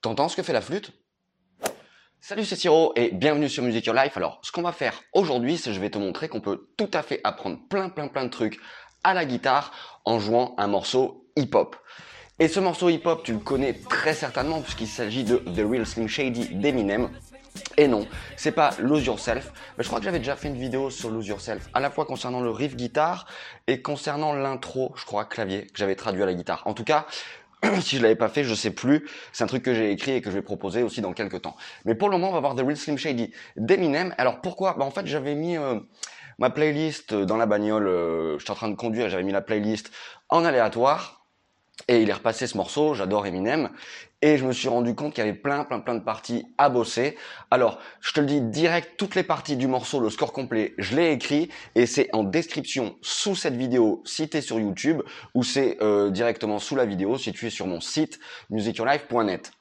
T'entends ce que fait la flûte? Salut, c'est Siro et bienvenue sur Music Your Life. Alors, ce qu'on va faire aujourd'hui, c'est je vais te montrer qu'on peut tout à fait apprendre plein plein plein de trucs à la guitare en jouant un morceau hip-hop. Et ce morceau hip-hop, tu le connais très certainement puisqu'il s'agit de The Real Slim Shady d'Eminem. Et non, c'est pas Lose Yourself. Mais je crois que j'avais déjà fait une vidéo sur Lose Yourself, à la fois concernant le riff guitare et concernant l'intro, je crois, clavier, que j'avais traduit à la guitare. En tout cas, si je l'avais pas fait, je sais plus. C'est un truc que j'ai écrit et que je vais proposer aussi dans quelques temps. Mais pour le moment, on va voir The Real Slim Shady d'Eminem. Alors pourquoi? Bah, En fait, j'avais mis euh, ma playlist dans la bagnole. Euh, J'étais en train de conduire, j'avais mis la playlist en aléatoire. Et il est repassé ce morceau, j'adore Eminem. Et je me suis rendu compte qu'il y avait plein, plein, plein de parties à bosser. Alors, je te le dis direct, toutes les parties du morceau, le score complet, je l'ai écrit. Et c'est en description sous cette vidéo si tu es sur YouTube ou c'est euh, directement sous la vidéo si tu es sur mon site musicyourlife.net.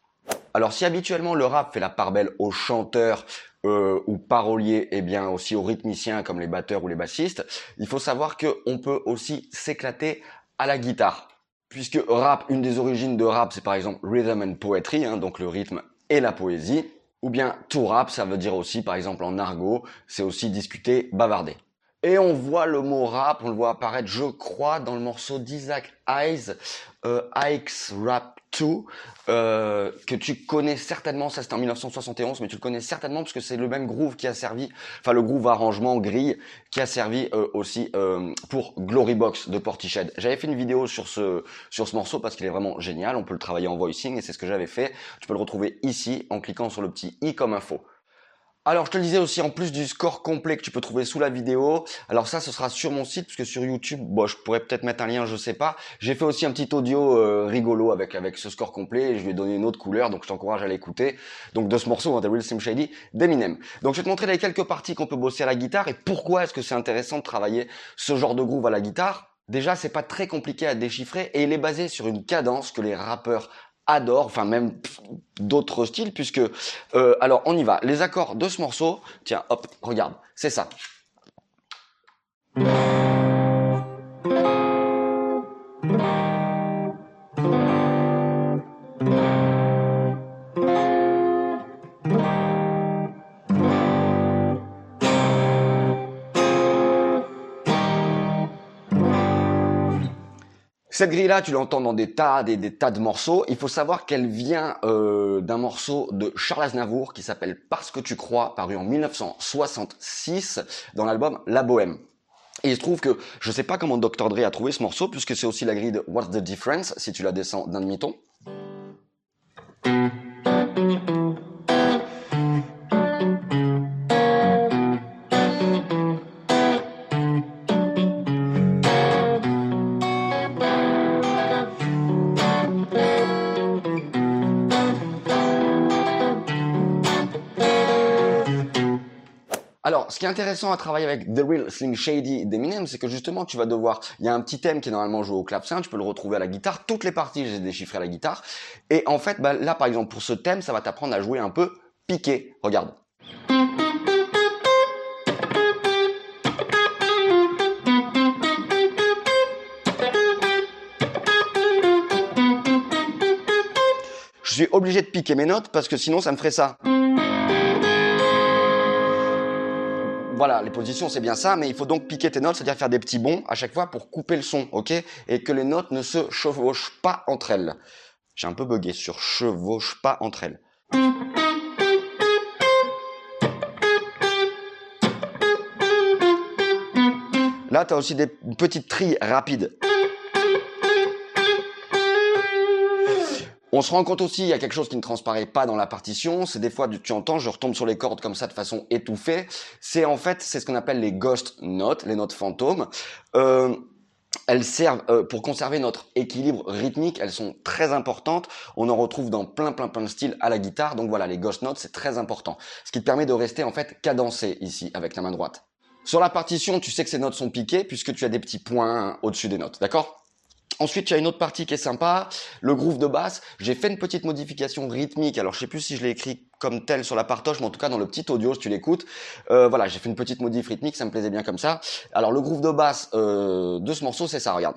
Alors si habituellement le rap fait la part belle aux chanteurs euh, ou paroliers et bien aussi aux rythmiciens comme les batteurs ou les bassistes, il faut savoir que on peut aussi s'éclater à la guitare. Puisque rap, une des origines de rap, c'est par exemple rhythm and poetry, hein, donc le rythme et la poésie. Ou bien to rap, ça veut dire aussi, par exemple en argot, c'est aussi discuter, bavarder. Et on voit le mot rap, on le voit apparaître, je crois, dans le morceau d'Isaac Hayes, euh, Ike's Rap 2, euh, que tu connais certainement, ça c'était en 1971, mais tu le connais certainement parce que c'est le même groove qui a servi, enfin le groove arrangement grille, qui a servi euh, aussi euh, pour Glory Box de Portiched. J'avais fait une vidéo sur ce, sur ce morceau parce qu'il est vraiment génial, on peut le travailler en voicing et c'est ce que j'avais fait. Tu peux le retrouver ici en cliquant sur le petit i comme info. Alors, je te le disais aussi, en plus du score complet que tu peux trouver sous la vidéo, alors ça, ce sera sur mon site, parce que sur YouTube, bon, je pourrais peut-être mettre un lien, je sais pas. J'ai fait aussi un petit audio euh, rigolo avec avec ce score complet, et je lui ai donné une autre couleur, donc je t'encourage à l'écouter. Donc, de ce morceau, hein, The Real Slim Shady, d'Eminem. Donc, je vais te montrer les quelques parties qu'on peut bosser à la guitare, et pourquoi est-ce que c'est intéressant de travailler ce genre de groove à la guitare? Déjà, c'est pas très compliqué à déchiffrer, et il est basé sur une cadence que les rappeurs adore, enfin même d'autres styles, puisque euh, alors on y va. Les accords de ce morceau, tiens, hop, regarde, c'est ça. Cette grille-là, tu l'entends dans des tas, des, des tas de morceaux. Il faut savoir qu'elle vient euh, d'un morceau de Charles Aznavour qui s'appelle Parce que tu crois, paru en 1966 dans l'album La Bohème. Et il se trouve que je sais pas comment Dr Dre a trouvé ce morceau puisque c'est aussi la grille de What's the Difference si tu la descends d'un demi-ton. Alors, ce qui est intéressant à travailler avec The Real Slim Shady d'Eminem, c'est que justement, tu vas devoir, il y a un petit thème qui est normalement joué au clavecin, tu peux le retrouver à la guitare, toutes les parties, j'ai déchiffré à la guitare, et en fait, bah, là, par exemple, pour ce thème, ça va t'apprendre à jouer un peu piqué. Regarde. Je suis obligé de piquer mes notes parce que sinon ça me ferait ça. Voilà, les positions c'est bien ça, mais il faut donc piquer tes notes, c'est-à-dire faire des petits bonds à chaque fois pour couper le son, ok? Et que les notes ne se chevauchent pas entre elles. J'ai un peu bugué sur chevauche pas entre elles. Là, tu as aussi des petites trilles rapides. On se rend compte aussi, il y a quelque chose qui ne transparaît pas dans la partition, c'est des fois, tu entends, je retombe sur les cordes comme ça de façon étouffée. C'est en fait, c'est ce qu'on appelle les ghost notes, les notes fantômes. Euh, elles servent euh, pour conserver notre équilibre rythmique, elles sont très importantes. On en retrouve dans plein plein plein de styles à la guitare. Donc voilà, les ghost notes, c'est très important. Ce qui te permet de rester en fait cadencé ici avec la main droite. Sur la partition, tu sais que ces notes sont piquées puisque tu as des petits points au-dessus des notes, d'accord? Ensuite, tu as une autre partie qui est sympa, le groove de basse. J'ai fait une petite modification rythmique. Alors, je sais plus si je l'ai écrit comme tel sur la partoche, mais en tout cas dans le petit audio, si tu l'écoutes, euh, voilà, j'ai fait une petite modif rythmique, ça me plaisait bien comme ça. Alors, le groove de basse euh, de ce morceau, c'est ça. Regarde.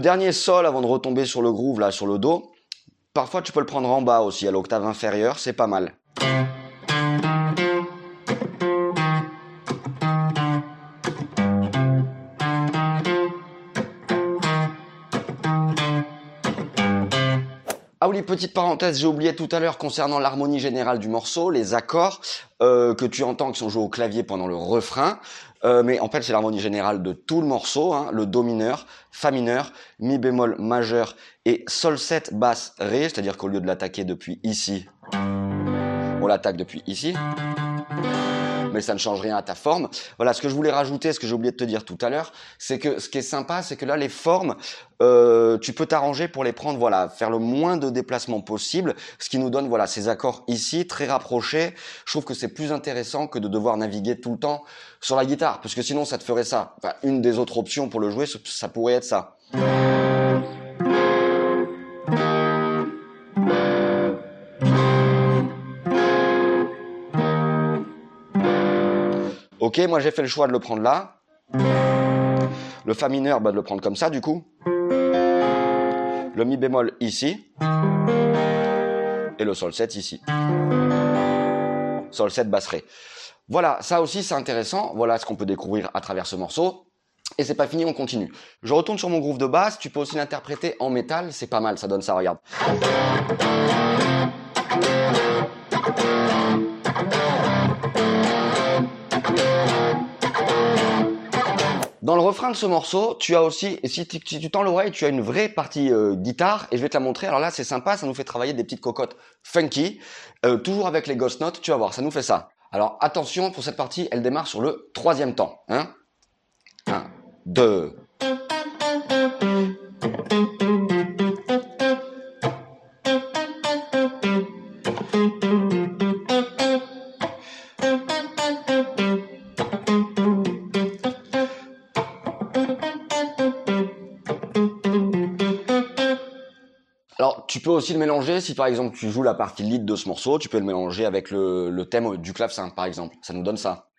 Dernier sol avant de retomber sur le groove, là, sur le dos, parfois tu peux le prendre en bas aussi, à l'octave inférieure, c'est pas mal. Ah oui, petite parenthèse, j'ai oublié tout à l'heure concernant l'harmonie générale du morceau, les accords euh, que tu entends qui sont joués au clavier pendant le refrain. Euh, mais en fait, c'est l'harmonie générale de tout le morceau, hein, le do mineur, fa mineur, mi bémol majeur et sol 7 basse ré, c'est-à-dire qu'au lieu de l'attaquer depuis ici, on l'attaque depuis ici mais ça ne change rien à ta forme. Voilà, ce que je voulais rajouter, ce que j'ai oublié de te dire tout à l'heure, c'est que ce qui est sympa, c'est que là, les formes, euh, tu peux t'arranger pour les prendre, voilà, faire le moins de déplacements possible, ce qui nous donne, voilà, ces accords ici, très rapprochés. Je trouve que c'est plus intéressant que de devoir naviguer tout le temps sur la guitare, parce que sinon, ça te ferait ça. Une des autres options pour le jouer, ça pourrait être ça. Ok, moi j'ai fait le choix de le prendre là. Le Fa mineur, bah, de le prendre comme ça du coup. Le Mi bémol ici. Et le Sol 7 ici. Sol 7 basse Ré. Voilà, ça aussi c'est intéressant. Voilà ce qu'on peut découvrir à travers ce morceau. Et c'est pas fini, on continue. Je retourne sur mon groove de basse. Tu peux aussi l'interpréter en métal. C'est pas mal, ça donne ça, regarde. Dans le refrain de ce morceau, tu as aussi, si, tu, tends l'oreille, tu as une vraie partie euh, guitare, et je vais te la montrer. Alors là, c'est sympa, ça nous fait travailler des petites cocottes funky, euh, toujours avec les ghost notes, tu vas voir, ça nous fait ça. Alors attention, pour cette partie, elle démarre sur le troisième temps. Hein 1, 2, tu peux aussi le mélanger si par exemple tu joues la partie lead de ce morceau, tu peux le mélanger avec le, thème du clavecin par exemple. Ça nous donne ça.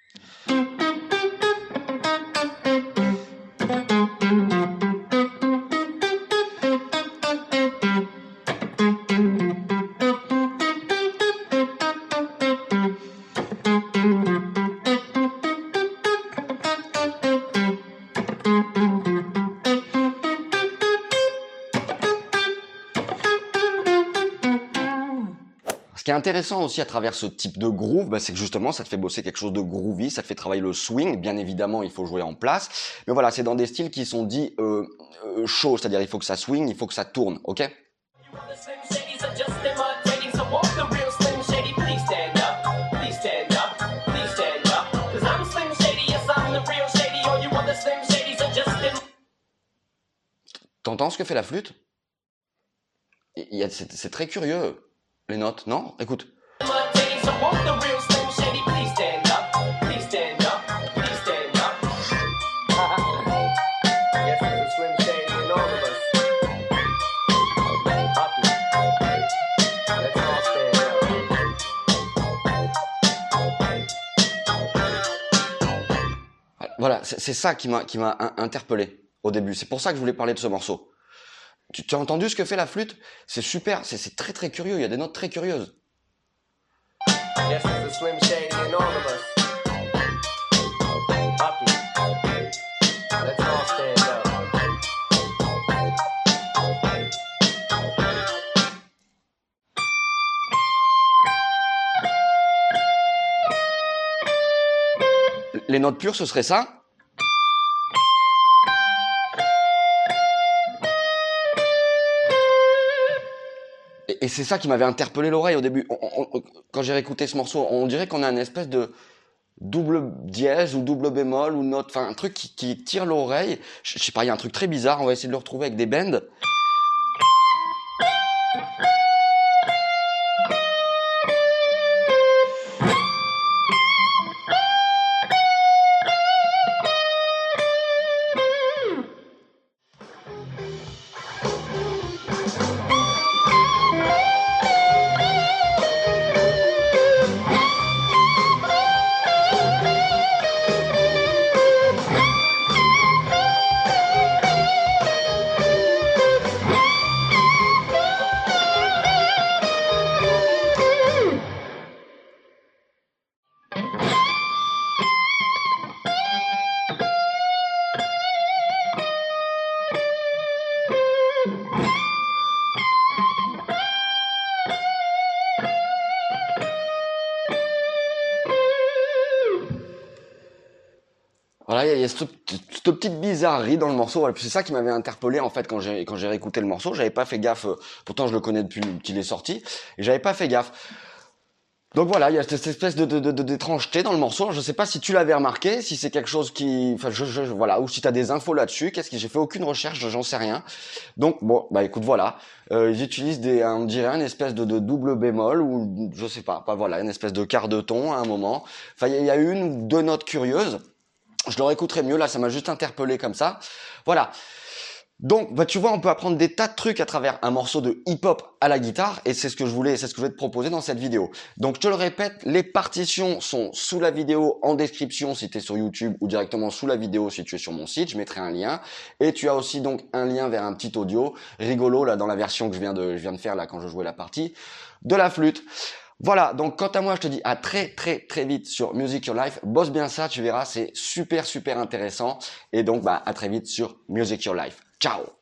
Ce qui est intéressant aussi à travers ce type de groove, bah, c'est que justement, ça te fait bosser quelque chose de groovy, ça te fait travailler le swing. Bien évidemment, il faut jouer en place, mais voilà, c'est dans des styles qui sont dits euh, euh, chauds, c'est-à-dire il faut que ça swing, il faut que ça tourne, ok? T'entends ce que fait la flûte? C'est très curieux, les notes, non? Écoute. Voilà, c'est ça qui m'a interpellé au début. C'est pour ça que je voulais parler de ce morceau. Tu, tu as entendu ce que fait la flûte? C'est super, c'est très très curieux. Il y a des notes très curieuses. Guess there's a Slim Shady in all of us. Hoppy. Let's all stand up. Les notes pures, ce serait ça. Et, c'est ça qui m'avait interpellé l'oreille au début. Quand j'ai réécouté ce morceau, on dirait qu'on a une espèce de double dièse ou double bémol ou note, enfin un truc qui, qui tire l'oreille. Je je sais pas, il y a un truc très bizarre. On va essayer de le retrouver avec des bends. Il y a, cette, petite bizarrerie dans le morceau. C'est ça qui m'avait interpellé en fait quand j'ai quand j'ai réécouté le morceau. J'avais pas fait gaffe. euh, Pourtant, je le connais depuis qu'il est sorti et j'avais pas fait gaffe. Donc voilà, il y a cette espèce de d'étrangeté dans le morceau. Je sais pas si tu l'avais remarqué, si c'est quelque chose qui, enfin, je, voilà, ou si tu as des infos là-dessus. Qu'est-ce que j'ai fait aucune recherche, j'en sais rien. Donc bon, bah écoute, voilà, euh, ils utilisent des, on dirait une espèce de, double bémol ou je sais pas, pas voilà, une espèce de quart de ton à un moment. Enfin, il y a une ou deux notes curieuses. Je leur écouterai mieux, là ça m'a juste interpellé comme ça. Voilà. Donc, bah, tu vois, on peut apprendre des tas de trucs à travers un morceau de hip-hop à la guitare, et c'est ce que je voulais, c'est ce que je vais te proposer dans cette vidéo. Donc, je te le répète, les partitions sont sous la vidéo en description si tu es sur YouTube, ou directement sous la vidéo si tu es sur mon site, je mettrai un lien. Et tu as aussi donc un lien vers un petit audio rigolo là dans la version que je viens de, je viens de faire là quand je jouais la partie de la flûte. Voilà, donc quant à moi, je te dis à très très très vite sur Music Your Life. Bosse bien ça, tu verras, c'est super super intéressant. Et donc, bah, à très vite sur Music Your Life. Ciao